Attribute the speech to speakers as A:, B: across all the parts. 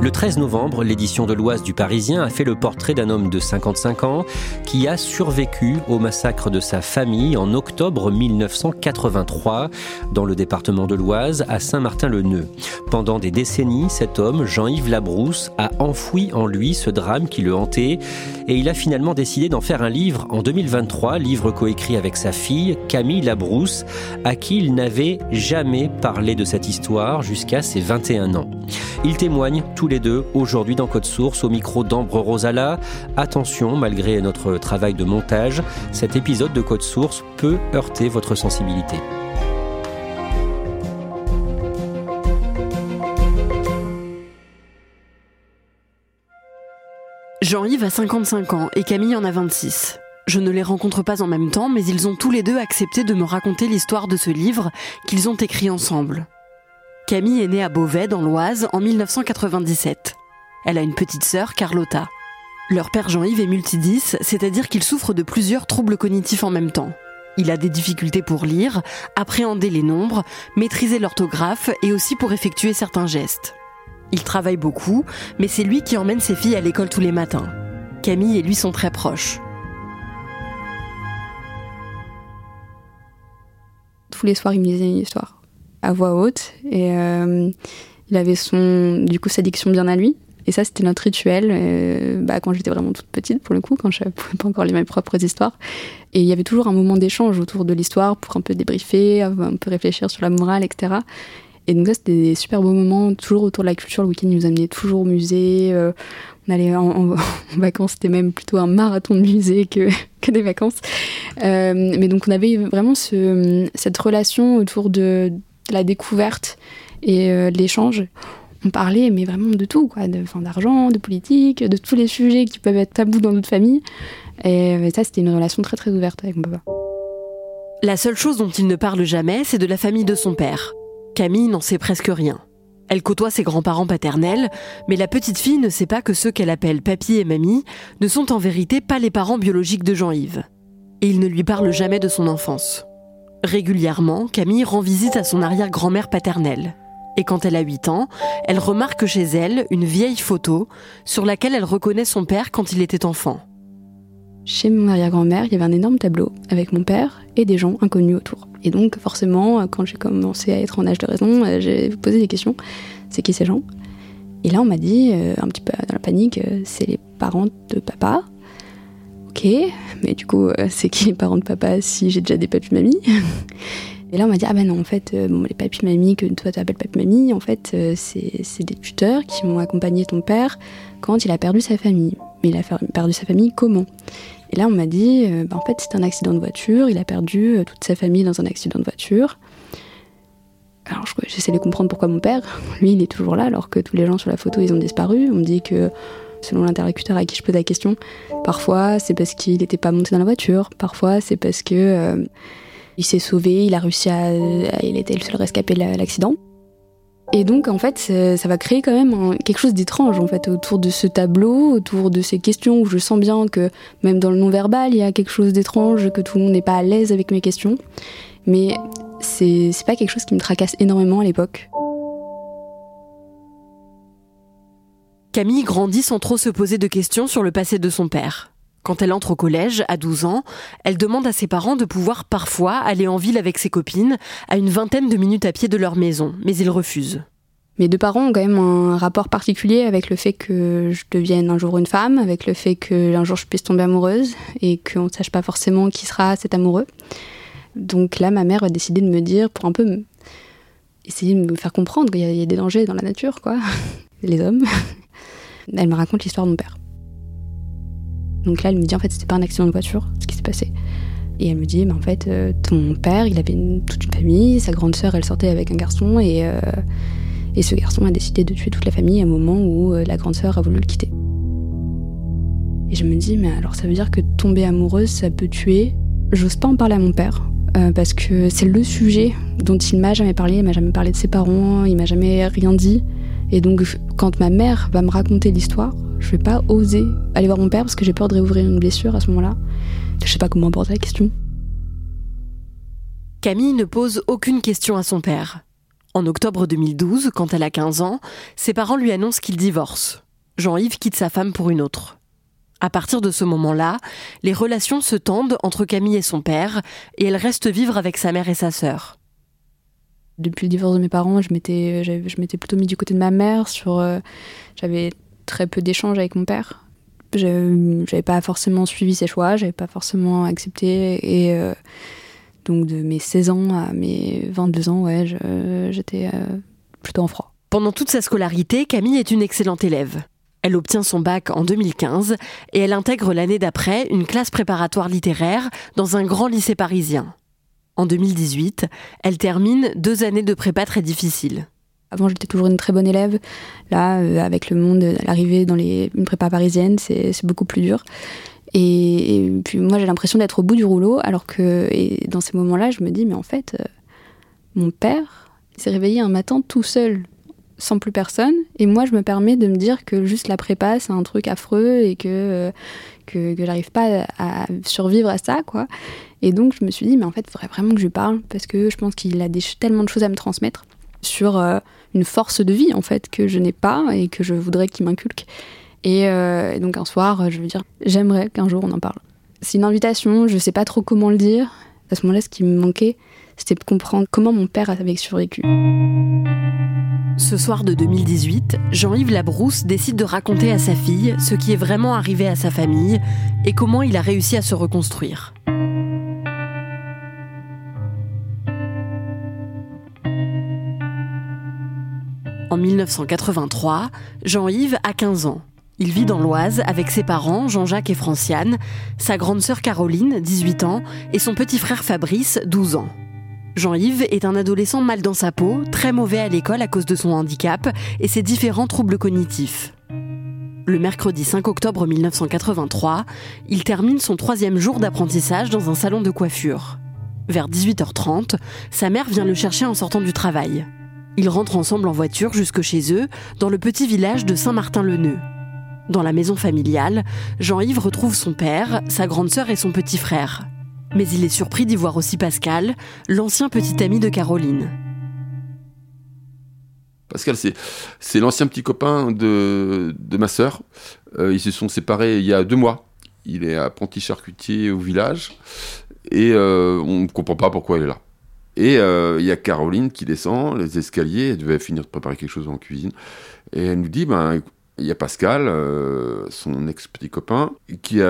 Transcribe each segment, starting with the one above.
A: Le 13 novembre, l'édition de l'Oise du Parisien a fait le portrait d'un homme de 55 ans qui a survécu au massacre de sa famille en octobre 1983 dans le département de l'Oise à Saint-Martin-le-Neu. Pendant des décennies, cet homme, Jean-Yves Labrousse, a enfoui en lui ce drame qui le hantait et il a finalement décidé d'en faire un livre en 2023, livre coécrit avec sa fille, Camille Labrousse, à qui il n'avait jamais parlé de cette histoire jusqu'à ses 21 ans. Il témoigne les deux aujourd'hui dans Code Source au micro d'Ambre Rosala. Attention, malgré notre travail de montage, cet épisode de Code Source peut heurter votre sensibilité.
B: Jean-Yves a 55 ans et Camille en a 26. Je ne les rencontre pas en même temps, mais ils ont tous les deux accepté de me raconter l'histoire de ce livre qu'ils ont écrit ensemble. Camille est née à Beauvais, dans l'Oise, en 1997. Elle a une petite sœur, Carlotta. Leur père Jean-Yves est multidis, c'est-à-dire qu'il souffre de plusieurs troubles cognitifs en même temps. Il a des difficultés pour lire, appréhender les nombres, maîtriser l'orthographe et aussi pour effectuer certains gestes. Il travaille beaucoup, mais c'est lui qui emmène ses filles à l'école tous les matins. Camille et lui sont très proches.
C: Tous les soirs, il me disait une histoire à voix haute. Et euh, il avait son du coup sa diction bien à lui. Et ça c'était notre rituel euh, bah, quand j'étais vraiment toute petite pour le coup quand je ne pouvais pas encore lire mes propres histoires. Et il y avait toujours un moment d'échange autour de l'histoire pour un peu débriefer un peu réfléchir sur la morale etc et donc ça c'était des super beaux moments toujours autour de la culture. Le week-end il nous amenait toujours au musée euh, on allait en, vacances, c'était même plutôt un marathon de musée que, que des vacances. mais donc on avait vraiment ce, cette relation autour de, la découverte et euh, l'échange. On parlait, mais vraiment de tout, quoi, d'argent, de, politique, de tous les sujets qui peuvent être tabous dans notre famille. Et, euh, ça, c'était une relation très très ouverte avec mon papa.
B: La seule chose dont il ne parle jamais, c'est de la famille de son père. Camille n'en sait presque rien. Elle côtoie ses grands-parents paternels, mais la petite fille ne sait pas que ceux qu'elle appelle papy et mamie ne sont en vérité pas les parents biologiques de Jean-Yves. Et il ne lui parle jamais de son enfance. Régulièrement, Camille rend visite à son arrière-grand-mère paternelle. Et quand elle a 8 ans, elle remarque chez elle une vieille photo sur laquelle elle reconnaît son père quand il était enfant.
C: Chez mon arrière-grand-mère, il y avait un énorme tableau avec mon père et des gens inconnus autour. Et donc forcément, quand j'ai commencé à être en âge de raison, euh, j'ai posé des questions. C'est qui ces gens? Et là, on m'a dit, euh, un petit peu dans la panique, euh, c'est les parents de papa. Ok, mais du coup, euh, c'est qui les parents de papa si j'ai déjà des papis mamies Et là, on m'a dit, ah ben non, en fait, euh, bon, les papis mamies que toi tu appelles papy mamie, en fait, euh, c'est des tuteurs qui vont accompagner ton père quand il a perdu sa famille. Mais il a perdu sa famille comment? Et là, on m'a dit, bah, en fait, c'est un accident de voiture, il a perdu toute sa famille dans un accident de voiture. Alors, j'essaie de comprendre pourquoi mon père, lui, il est toujours là, alors que tous les gens sur la photo, ils ont disparu. On me dit que selon l'interlocuteur à qui je pose la question. Parfois, c'est parce qu'il n'était pas monté dans la voiture. Parfois, c'est parce que euh, il s'est sauvé, il a réussi à, il était le seul rescapé de l'accident. Et donc, en fait, ça va créer quand même quelque chose d'étrange, en fait, autour de ce tableau, autour de ces questions où je sens bien que même dans le non-verbal, il y a quelque chose d'étrange, que tout le monde n'est pas à l'aise avec mes questions. Mais c'est pas quelque chose qui me tracasse énormément à l'époque.
B: Camille grandit sans trop se poser de questions sur le passé de son père. Quand elle entre au collège, à 12 ans, elle demande à ses parents de pouvoir parfois aller en ville avec ses copines, à une vingtaine de minutes à pied de leur maison, mais ils refusent.
C: Mes deux parents ont quand même un rapport particulier avec le fait que je devienne un jour une femme, avec le fait qu'un jour je puisse tomber amoureuse et qu'on ne sache pas forcément qui sera cet amoureux. Donc là, ma mère a décidé de me dire, pour un peu essayer de me faire comprendre qu'il y, a des dangers dans la nature, quoi, les hommes. Elle me raconte l'histoire de mon père. Donc là, elle me dit en fait, c'était pas un accident de voiture, ce qui s'est passé. Et elle me dit, bah, en fait, euh, ton père, il avait toute une famille, sa grande sœur, elle sortait avec un garçon, et, euh, et ce garçon a décidé de tuer toute la famille à un moment où euh, la grande sœur a voulu le quitter. Et je me dis, mais alors ça veut dire que tomber amoureuse, ça peut tuer? J'ose pas en parler à mon père, parce que c'est le sujet dont il m'a jamais parlé, il m'a jamais parlé de ses parents, il m'a jamais rien dit. Et donc, quand ma mère va me raconter l'histoire, je vais pas oser aller voir mon père parce que j'ai peur de réouvrir une blessure à ce moment-là. Je sais pas comment aborder la question.
B: Camille ne pose aucune question à son père. En octobre 2012, quand elle a 15 ans, ses parents lui annoncent qu'ils divorcent. Jean-Yves quitte sa femme pour une autre. À partir de ce moment-là, les relations se tendent entre Camille et son père, et elle reste vivre avec sa mère et sa sœur.
C: Depuis le divorce de mes parents, je m'étais, je m'étais plutôt mis du côté de ma mère. Sur, euh, j'avais très peu d'échanges avec mon père. J'avais pas forcément suivi ses choix, j'avais pas forcément accepté. Et euh, donc de mes 16 ans à mes 22 ans, ouais, j'étais euh, plutôt en froid.
B: Pendant toute sa scolarité, Camille est une excellente élève. Elle obtient son bac en 2015 et elle intègre l'année d'après une classe préparatoire littéraire dans un grand lycée parisien. En 2018, elle termine deux années de prépa très difficiles.
C: Avant, j'étais toujours une très bonne élève. Là, euh, avec le monde, l'arrivée dans les, une prépa parisienne, c'est beaucoup plus dur. Et, puis moi, j'ai l'impression d'être au bout du rouleau, alors que et dans ces moments-là, je me dis, mais en fait, euh, mon père s'est réveillé un matin tout seul, sans plus personne, et moi, je me permets de me dire que juste la prépa, c'est un truc affreux et que, euh, que, que j'arrive pas à survivre à ça, quoi. Et donc, je me suis dit, mais en fait, il faudrait vraiment que je lui parle, parce que je pense qu'il a des, tellement de choses à me transmettre sur une force de vie en fait que je n'ai pas et que je voudrais qu'il m'inculque. Euh, et, donc un soir, je veux dire, j'aimerais qu'un jour on en parle. C'est une invitation, je sais pas trop comment le dire. À ce moment-là, ce qui me manquait, c'était de comprendre comment mon père avait survécu.
B: Ce soir de 2018, Jean-Yves Labrousse décide de raconter à sa fille ce qui est vraiment arrivé à sa famille et comment il a réussi à se reconstruire. En 1983, Jean-Yves a 15 ans. Il vit dans l'Oise avec ses parents, Jean-Jacques et Franciane, sa grande sœur Caroline, 18 ans, et son petit frère Fabrice, 12 ans. Jean-Yves est un adolescent mal dans sa peau, très mauvais à l'école à cause de son handicap et ses différents troubles cognitifs. Le mercredi 5 octobre 1983, il termine son troisième jour d'apprentissage dans un salon de coiffure. Vers 18h30, sa mère vient le chercher en sortant du travail. Ils rentrent ensemble en voiture jusque chez eux, dans le petit village de Saint-Martin-le-Neu. Dans la maison familiale, Jean-Yves retrouve son père, sa grande sœur et son petit frère. Mais il est surpris d'y voir aussi Pascal, l'ancien petit ami de Caroline.
D: Pascal, c'est l'ancien petit copain de, ma sœur. Euh, ils se sont séparés il y a deux mois. Il est apprenti charcutier au village et euh, on ne comprend pas pourquoi il est là. Et euh, il y a Caroline qui descend les escaliers, elle devait finir de préparer quelque chose en cuisine, et elle nous dit, ben, il y a Pascal, euh, son ex-petit copain, qui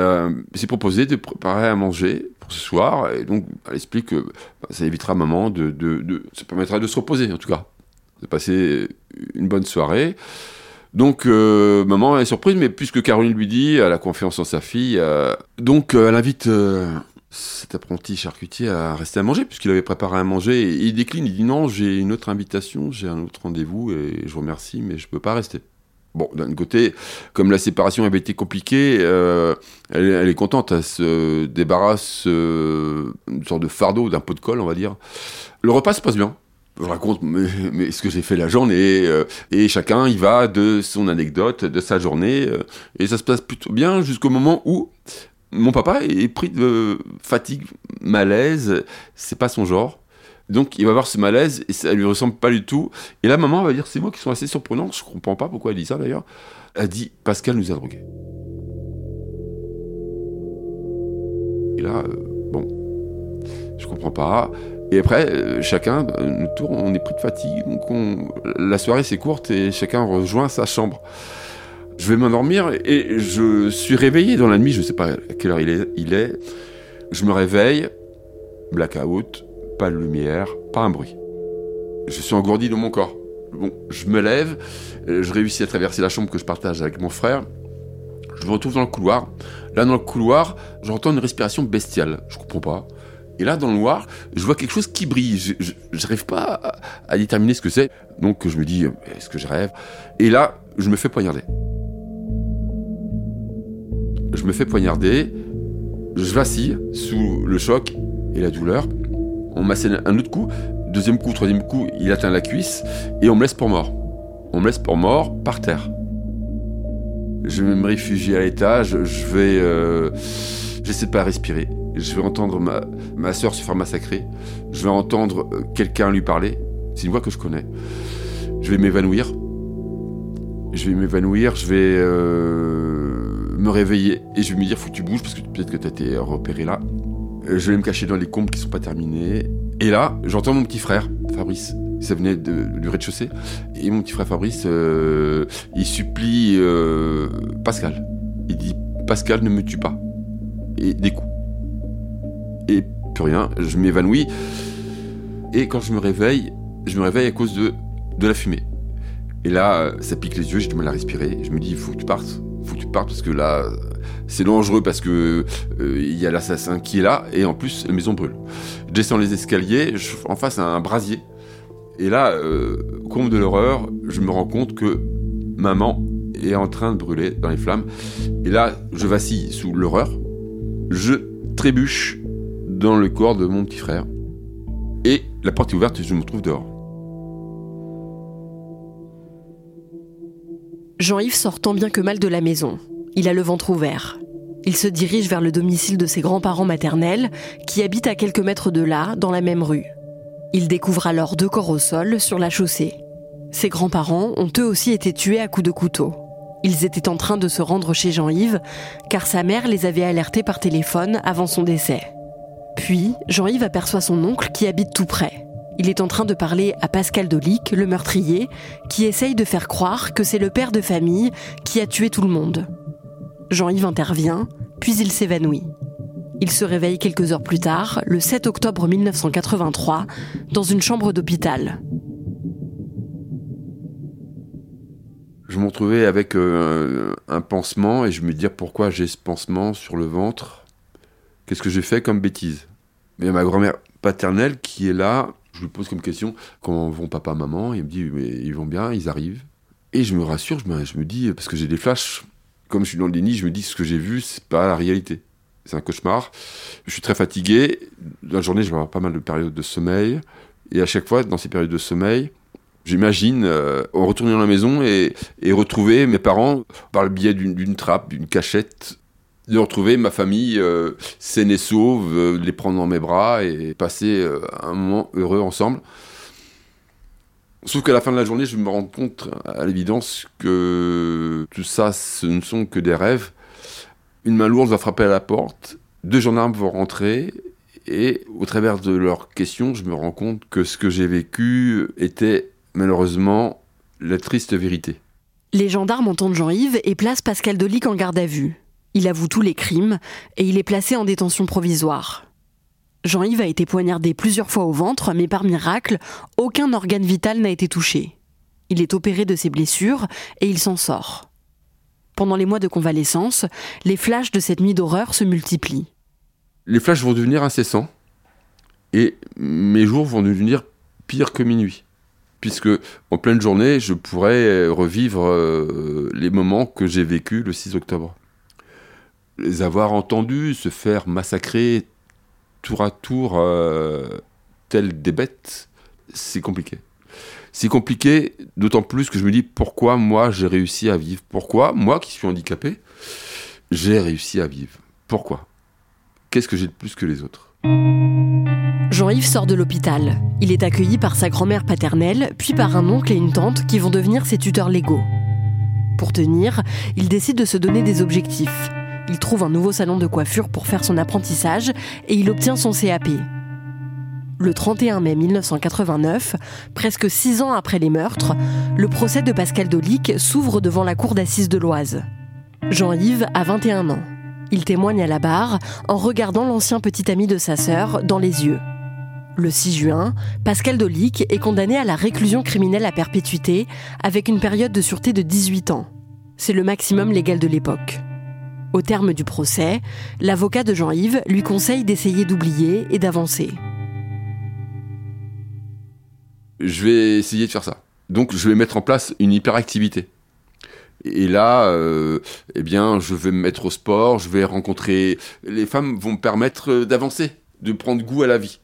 D: s'est proposé de préparer à manger pour ce soir, et donc elle explique que ben, ça évitera maman de, de, Ça permettra de se reposer, en tout cas, de passer une bonne soirée. Donc, euh, maman est surprise, mais puisque Caroline lui dit, elle a confiance en sa fille, donc elle invite cet apprenti charcutier a resté à manger, puisqu'il avait préparé à manger. Et il décline, il dit non, j'ai une autre invitation, j'ai un autre rendez-vous, et je vous remercie, mais je ne peux pas rester. Bon, d'un côté, comme la séparation avait été compliquée, euh, elle, est contente, elle se débarrasse euh, une sorte de fardeau, d'un pot de colle, on va dire. Le repas se passe bien. Je raconte mais, ce que j'ai fait la journée, euh, et chacun y va de son anecdote, de sa journée, et ça se passe plutôt bien jusqu'au moment où mon papa est pris de fatigue, malaise, c'est pas son genre. Donc il va avoir ce malaise et ça lui ressemble pas du tout. Et là, maman va dire ces mots qui sont assez surprenants. Je comprends pas pourquoi elle dit ça d'ailleurs. Elle dit Pascal nous a drogués. Et là, euh, bon, je comprends pas. Et après, euh, chacun, nous tourne, on est pris de fatigue. Donc la soirée c'est courte et chacun rejoint sa chambre. Je vais m'endormir et je suis réveillé dans la nuit, je ne sais pas à quelle heure il est. Je me réveille, blackout, pas de lumière, pas un bruit. Je suis engourdi dans mon corps. Bon, je me lève, euh, je réussis à traverser la chambre que je partage avec mon frère. Je me retrouve dans le couloir. Là, dans le couloir, j'entends une respiration bestiale. Je comprends pas. Et là, dans le noir, je vois quelque chose qui brille. Je n'arrive pas à, à, déterminer ce que c'est. Donc, je me dis, est-ce que je rêve? Et là, je me fais poignarder. Je me fais poignarder. Je vacille sous le choc et la douleur. On m'assène un autre coup. Deuxième coup, troisième coup, il atteint la cuisse. Et on me laisse pour mort. On me laisse pour mort par terre. Je vais me réfugier à l'étage. Je vais... Euh, j'essaie de pas respirer. Je vais entendre ma, ma soeur se faire massacrer. Je vais entendre euh, quelqu'un lui parler. C'est une voix que je connais. Je vais m'évanouir. Je vais m'évanouir. Je vais... Euh, me réveiller et je vais me dire faut que tu bouges parce que peut-être que tu as été repéré là. Euh, je vais me cacher dans les combes qui sont pas terminés. Et là, j'entends mon petit frère, Fabrice. Ça venait de, du rez-de-chaussée. Et mon petit frère Fabrice, euh, il supplie euh, Pascal. Il dit Pascal, ne me tue pas. Et des coups. Et plus rien, je m'évanouis. Et quand je me réveille, je me réveille à cause de, de la fumée. Et là, ça pique les yeux, j'ai du mal à respirer. Je me dis, il faut que tu partes faut que tu partes parce que là, c'est dangereux parce que euh, il y a l'assassin qui est là et en plus la maison brûle. Je descends les escaliers, je, en face à un brasier. Et là, euh, comble de l'horreur, je me rends compte que maman est en train de brûler dans les flammes. Et là, je vacille sous l'horreur. Je trébuche dans le corps de mon petit frère. Et la porte est ouverte et je me trouve dehors.
B: Jean-Yves sort tant bien que mal de la maison. Il a le ventre ouvert. Il se dirige vers le domicile de ses grands-parents maternels, qui habitent à quelques mètres de là, dans la même rue. Il découvre alors deux corps au sol sur la chaussée. Ses grands-parents ont eux aussi été tués à coups de couteau. Ils étaient en train de se rendre chez Jean-Yves, car sa mère les avait alertés par téléphone avant son décès. Puis, Jean-Yves aperçoit son oncle qui habite tout près. Il est en train de parler à Pascal Dolic, le meurtrier, qui essaye de faire croire que c'est le père de famille qui a tué tout le monde. Jean-Yves intervient, puis il s'évanouit. Il se réveille quelques heures plus tard, le 7 octobre 1983, dans une chambre d'hôpital.
D: Je me retrouvais avec euh, un pansement et je me disais pourquoi j'ai ce pansement sur le ventre? Qu'est-ce que j'ai fait comme bêtise? Mais ma grand-mère paternelle qui est là je lui pose comme question comment vont papa, maman? Il me dit mais ils vont bien, ils arrivent. Et je me rassure, je me, je me dis, parce que j'ai des flashs, comme je suis dans le déni, je me dis ce que j'ai vu, c'est pas la réalité. C'est un cauchemar. Je suis très fatigué. La journée, je vais avoir pas mal de périodes de sommeil. Et à chaque fois, dans ces périodes de sommeil, j'imagine euh, retourner dans la maison et, retrouver mes parents par le biais d'une trappe, d'une cachette de retrouver ma famille euh, saine et sauve, euh, les prendre dans mes bras et passer euh, un moment heureux ensemble. Sauf qu'à la fin de la journée, je me rends compte à l'évidence que tout ça, ce ne sont que des rêves. Une main lourde va frapper à la porte, deux gendarmes vont rentrer, et au travers de leurs questions, je me rends compte que ce que j'ai vécu était malheureusement la triste vérité.
B: Les gendarmes entendent Jean-Yves et placent Pascal Dolic en garde à vue. Il avoue tous les crimes et il est placé en détention provisoire. Jean-Yves a été poignardé plusieurs fois au ventre, mais par miracle, aucun organe vital n'a été touché. Il est opéré de ses blessures et il s'en sort. Pendant les mois de convalescence, les flashs de cette nuit d'horreur se multiplient.
D: Les flashs vont devenir incessants et mes jours vont devenir pires que minuit. Puisque en pleine journée, je pourrais revivre euh, les moments que j'ai vécus le 6 octobre les avoir entendus se faire massacrer tour à tour euh, des bêtes, c'est compliqué. C'est compliqué, d'autant plus que je me dis pourquoi moi j'ai réussi à vivre? Pourquoi moi qui suis handicapé, j'ai réussi à vivre? Pourquoi? Qu'est-ce que j'ai de plus que les autres?
B: Jean-Yves sort de l'hôpital. Il est accueilli par sa grand-mère paternelle, puis par un oncle et une tante qui vont devenir ses tuteurs légaux. Pour tenir, il décide de se donner des objectifs. Il trouve un nouveau salon de coiffure pour faire son apprentissage et il obtient son CAP. Le 31 mai 1989, presque six ans après les meurtres, le procès de Pascal Dolic s'ouvre devant la cour d'assises de l'Oise. Jean-Yves a 21 ans. Il témoigne à la barre en regardant l'ancien petit ami de sa sœur dans les yeux. Le 6 juin, Pascal Dolic est condamné à la réclusion criminelle à perpétuité avec une période de sûreté de 18 ans. C'est le maximum légal de l'époque. Au terme du procès, l'avocat de Jean-Yves lui conseille d'essayer d'oublier et d'avancer.
D: Je vais essayer de faire ça. Donc je vais mettre en place une hyperactivité. Et là, euh, eh bien, je vais me mettre au sport, je vais rencontrer. Les femmes vont me permettre d'avancer, de prendre goût à la vie.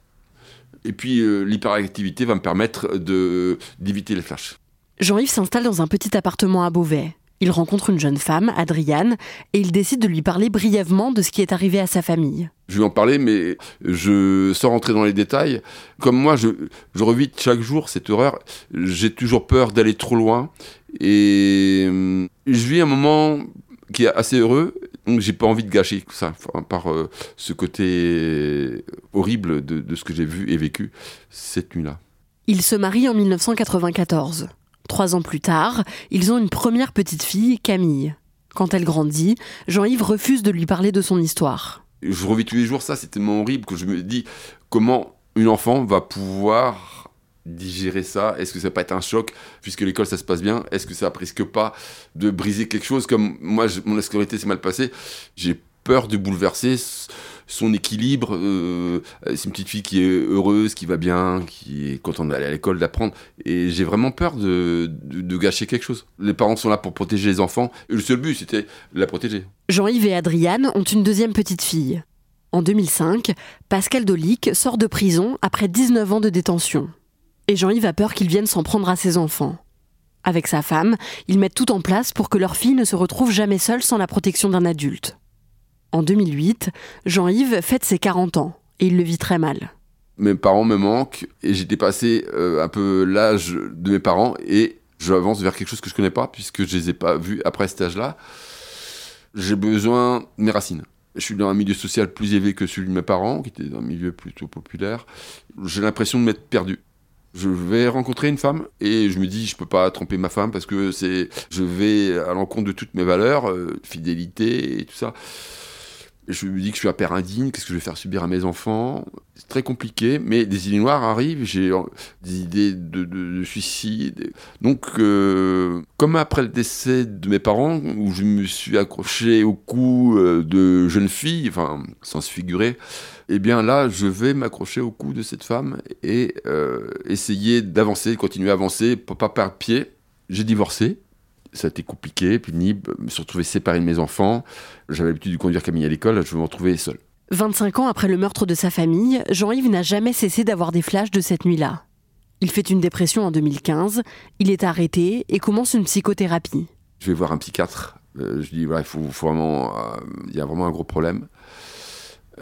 D: Et puis euh, l'hyperactivité va me permettre de d'éviter les flashs.
B: Jean-Yves s'installe dans un petit appartement à Beauvais. Il rencontre une jeune femme, Adriane, et il décide de lui parler brièvement de ce qui est arrivé à sa famille.
D: Je vais en parler, mais je, sans rentrer dans les détails, comme moi, je, je revis chaque jour cette horreur. J'ai toujours peur d'aller trop loin. Et euh, je vis un moment qui est assez heureux, donc j'ai pas envie de gâcher ça par euh, ce côté horrible de, de ce que j'ai vu et vécu cette nuit-là.
B: Il se marie en 1994. Trois ans plus tard, ils ont une première petite fille, Camille. Quand elle grandit, Jean-Yves refuse de lui parler de son histoire.
D: Je revis tous les jours ça, c'est tellement horrible que je me dis comment une enfant va pouvoir digérer ça? Est-ce que ça va pas être un choc puisque l'école ça se passe bien? Est-ce que ça risque pas de briser quelque chose? Comme moi mon scolarité s'est mal passée J'ai peur de bouleverser son équilibre. Euh, c'est une petite fille qui est heureuse, qui va bien, qui est contente d'aller à l'école, d'apprendre. Et j'ai vraiment peur de, de, gâcher quelque chose. Les parents sont là pour protéger les enfants. Et le seul but, c'était la protéger.
B: Jean-Yves et Adriane ont une deuxième petite fille. En 2005, Pascal Dolic sort de prison après 19 ans de détention. Et Jean-Yves a peur qu'il vienne s'en prendre à ses enfants. Avec sa femme, ils mettent tout en place pour que leur fille ne se retrouve jamais seule sans la protection d'un adulte. En 2008, Jean-Yves fête ses 40 ans et il le vit très mal.
D: Mes parents me manquent et j'ai dépassé euh, un peu l'âge de mes parents et j'avance vers quelque chose que je connais pas puisque je les ai pas vus après cet âge-là. J'ai besoin de mes racines. Je suis dans un milieu social plus élevé que celui de mes parents, qui était dans un milieu plutôt populaire. J'ai l'impression de m'être perdu je vais rencontrer une femme et je me dis je peux pas tromper ma femme parce que c'est je vais à l'encontre de toutes mes valeurs euh, fidélité et tout ça je me dis que je suis un père indigne, qu'est-ce que je vais faire subir à mes enfants? C'est très compliqué, mais des idées noires arrivent, j'ai des idées de, suicide. Donc, euh, comme après le décès de mes parents, où je me suis accroché au cou euh, de jeune fille, enfin, sans se figurer, eh bien là, je vais m'accrocher au cou de cette femme et euh, essayer d'avancer, continuer à avancer, pas perdre pied. J'ai divorcé, ça a été compliqué, pénible, me suis retrouvé séparé de mes enfants. J'avais l'habitude de conduire Camille à l'école, je me retrouvais seul.
B: 25 ans après le meurtre de sa famille, Jean-Yves n'a jamais cessé d'avoir des flashs de cette nuit-là. Il fait une dépression en 2015, il est arrêté et commence une psychothérapie.
D: Je vais voir un psychiatre. Euh, je dis, voilà, il faut, vraiment, euh, il y a vraiment un gros problème.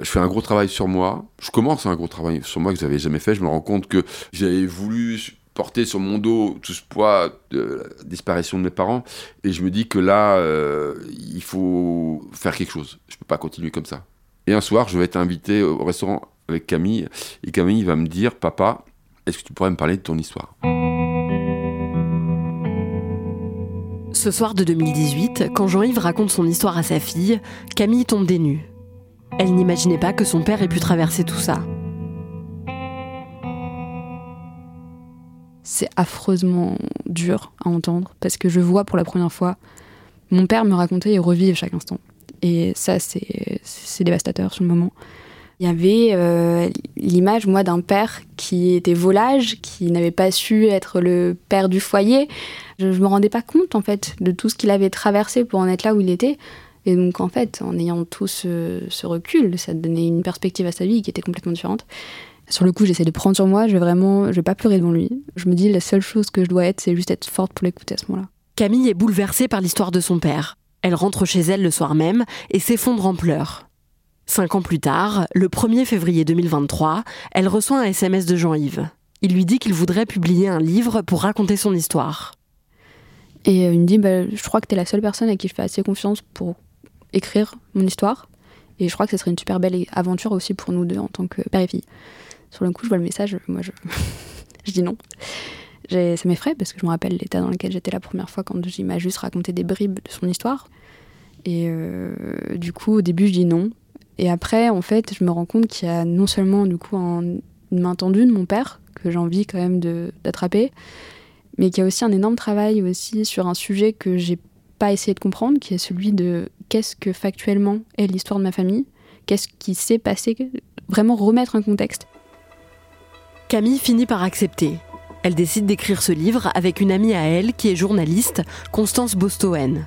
D: Je fais un gros travail sur moi. Je commence un gros travail sur moi que je n'avais jamais fait. Je me rends compte que j'avais voulu porter sur mon dos tout ce poids de la disparition de mes parents. Et je me dis que là, euh, il faut faire quelque chose. Je ne peux pas continuer comme ça. Et un soir, je vais être invité au restaurant avec Camille. Et Camille va me dire, papa, est-ce que tu pourrais me parler de ton histoire?
B: Ce soir de 2018, quand Jean-Yves raconte son histoire à sa fille, Camille tombe des nues. Elle n'imaginait pas que son père ait pu traverser tout ça.
C: C'est affreusement dur à entendre parce que je vois pour la première fois mon père me raconter et revivre chaque instant. Et ça, c'est dévastateur sur le moment. Il y avait euh, l'image, moi, d'un père qui était volage, qui n'avait pas su être le père du foyer. Je ne me rendais pas compte, en fait, de tout ce qu'il avait traversé pour en être là où il était. Et donc, en fait, en ayant tout ce, ce recul, ça donnait une perspective à sa vie qui était complètement différente. Sur le coup, j'essaie de prendre sur moi, je vais vraiment, je vais pas pleurer devant lui. Je me dis, la seule chose que je dois être, c'est juste être forte pour l'écouter à ce moment-là.
B: Camille est bouleversée par l'histoire de son père. Elle rentre chez elle le soir même et s'effondre en pleurs. Cinq ans plus tard, le 1er février 2023, elle reçoit un SMS de Jean-Yves. Il lui dit qu'il voudrait publier un livre pour raconter son histoire.
C: Et euh, il me dit bah, Je crois que tu es la seule personne à qui je fais assez confiance pour écrire mon histoire. Et je crois que ce serait une super belle aventure aussi pour nous deux en tant que père et fille. Sur le coup, je vois le message, moi je, je dis non. Ça m'effraie parce que je me rappelle l'état dans lequel j'étais la première fois quand il m'a juste raconté des bribes de son histoire. Et euh, du coup, au début, je dis non. Et après, en fait, je me rends compte qu'il y a non seulement du coup un une main tendue de mon père, que j'ai envie quand même d'attraper, mais qui a aussi un énorme travail aussi sur un sujet que j'ai pas essayé de comprendre, qui est celui de qu'est-ce que factuellement est l'histoire de ma famille, qu'est-ce qui s'est passé, vraiment remettre un contexte.
B: Camille finit par accepter. Elle décide d'écrire ce livre avec une amie à elle qui est journaliste, Constance Bostoen.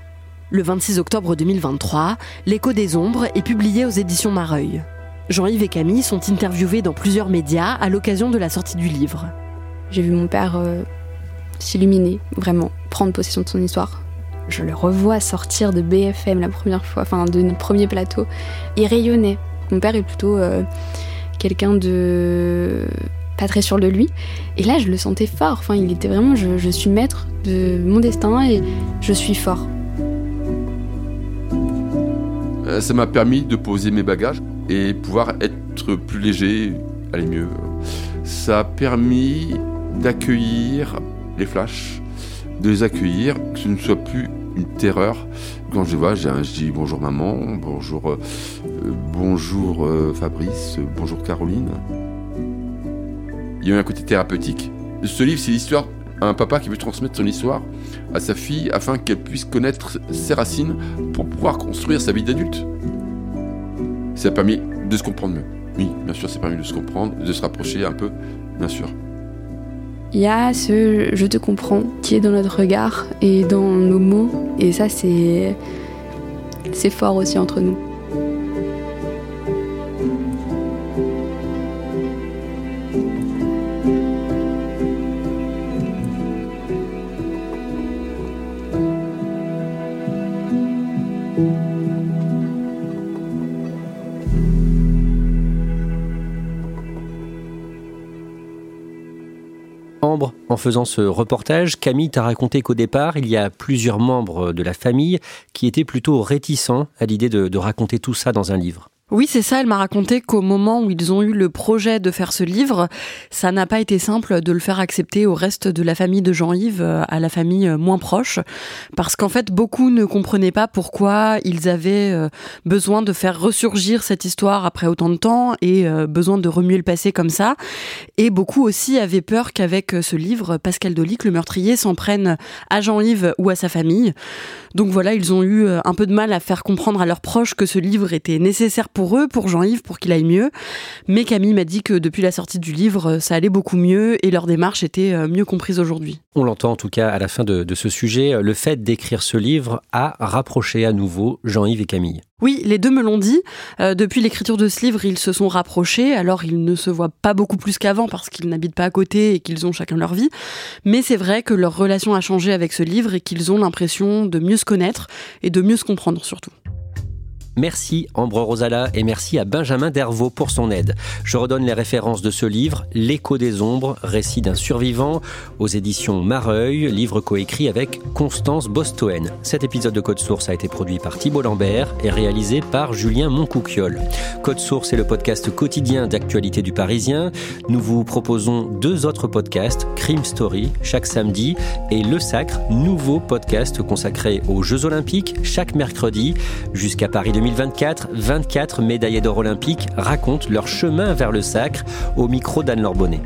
B: Le 26 octobre 2023, L'écho des ombres est publié aux éditions Mareuil. Jean-Yves et Camille sont interviewés dans plusieurs médias à l'occasion de la sortie du livre.
C: J'ai vu mon père euh, s'illuminer, vraiment, prendre possession de son histoire. Je le revois sortir de BFM la première fois, enfin de notre premier plateau, et rayonner. Mon père est plutôt euh, quelqu'un de pas très sûr de lui. Et là, je le sentais fort. Enfin, il était vraiment, je, suis maître de mon destin et je suis fort.
D: Euh, ça m'a permis de poser mes bagages et pouvoir être plus léger, aller mieux. Ça a permis d'accueillir les flashs, de les accueillir, que ce ne soit plus une terreur. Quand je vois, je dis bonjour maman, bonjour, euh, bonjour euh, Fabrice, bonjour Caroline il y a eu un côté thérapeutique. Ce livre, c'est l'histoire d'un papa qui veut transmettre son histoire à sa fille afin qu'elle puisse connaître ses racines pour pouvoir construire sa vie d'adulte. Ça a permis de se comprendre mieux. Oui, bien sûr, ça a permis de se comprendre, de se rapprocher un peu, bien sûr.
C: Il y a ce je te comprends qui est dans notre regard et dans nos mots, et ça, c'est fort aussi entre nous.
A: En faisant ce reportage, Camille t'a raconté qu'au départ, il y a plusieurs membres de la famille qui étaient plutôt réticents à l'idée de, raconter tout ça dans un livre.
B: Oui, c'est ça. Elle m'a raconté qu'au moment où ils ont eu le projet de faire ce livre, ça n'a pas été simple de le faire accepter au reste de la famille de Jean-Yves, euh, à la famille euh, moins proche, parce qu'en fait, beaucoup ne comprenaient pas pourquoi ils avaient euh, besoin de faire ressurgir cette histoire après autant de temps et besoin de remuer le passé comme ça. Et beaucoup aussi avaient peur qu'avec ce livre, Pascal Dolic, le meurtrier, s'en prenne à Jean-Yves ou à sa famille. Donc voilà, ils ont eu un peu de mal à faire comprendre à leurs proches que ce livre était nécessaire pour eux, pour Jean-Yves, pour qu'il aille mieux. Mais Camille m'a dit que depuis la sortie du livre, ça allait beaucoup mieux et leur démarche était euh, mieux comprise aujourd'hui.
A: On l'entend en tout cas à la fin de, ce sujet, le fait d'écrire ce livre a rapproché à nouveau Jean-Yves et Camille.
B: Oui, les deux me l'ont dit. Euh, depuis l'écriture de ce livre, ils se sont rapprochés. Alors, ils ne se voient pas beaucoup plus qu'avant parce qu'ils n'habitent pas à côté et qu'ils ont chacun leur vie. Mais c'est vrai que leur relation a changé avec ce livre et qu'ils ont l'impression de mieux se connaître et de mieux se comprendre surtout.
A: Merci Ambre Rosala et merci à Benjamin Dervaux pour son aide. Je redonne les références de ce livre, L'écho des ombres, récit d'un survivant, aux éditions Mareuil, livre coécrit avec Constance Bostoen. Cet épisode de Code Source a été produit par Thibault Lambert et réalisé par Julien Moncouquiol. Code Source est le podcast quotidien d'actualité du Parisien. Nous vous proposons deux autres podcasts, Crime Story chaque samedi et Le Sacre, nouveau podcast consacré aux Jeux Olympiques chaque mercredi jusqu'à Paris 2020. 2024, 24 médaillés d'or olympiques racontent leur chemin vers le sacre au micro d'Anne Lorbonnet.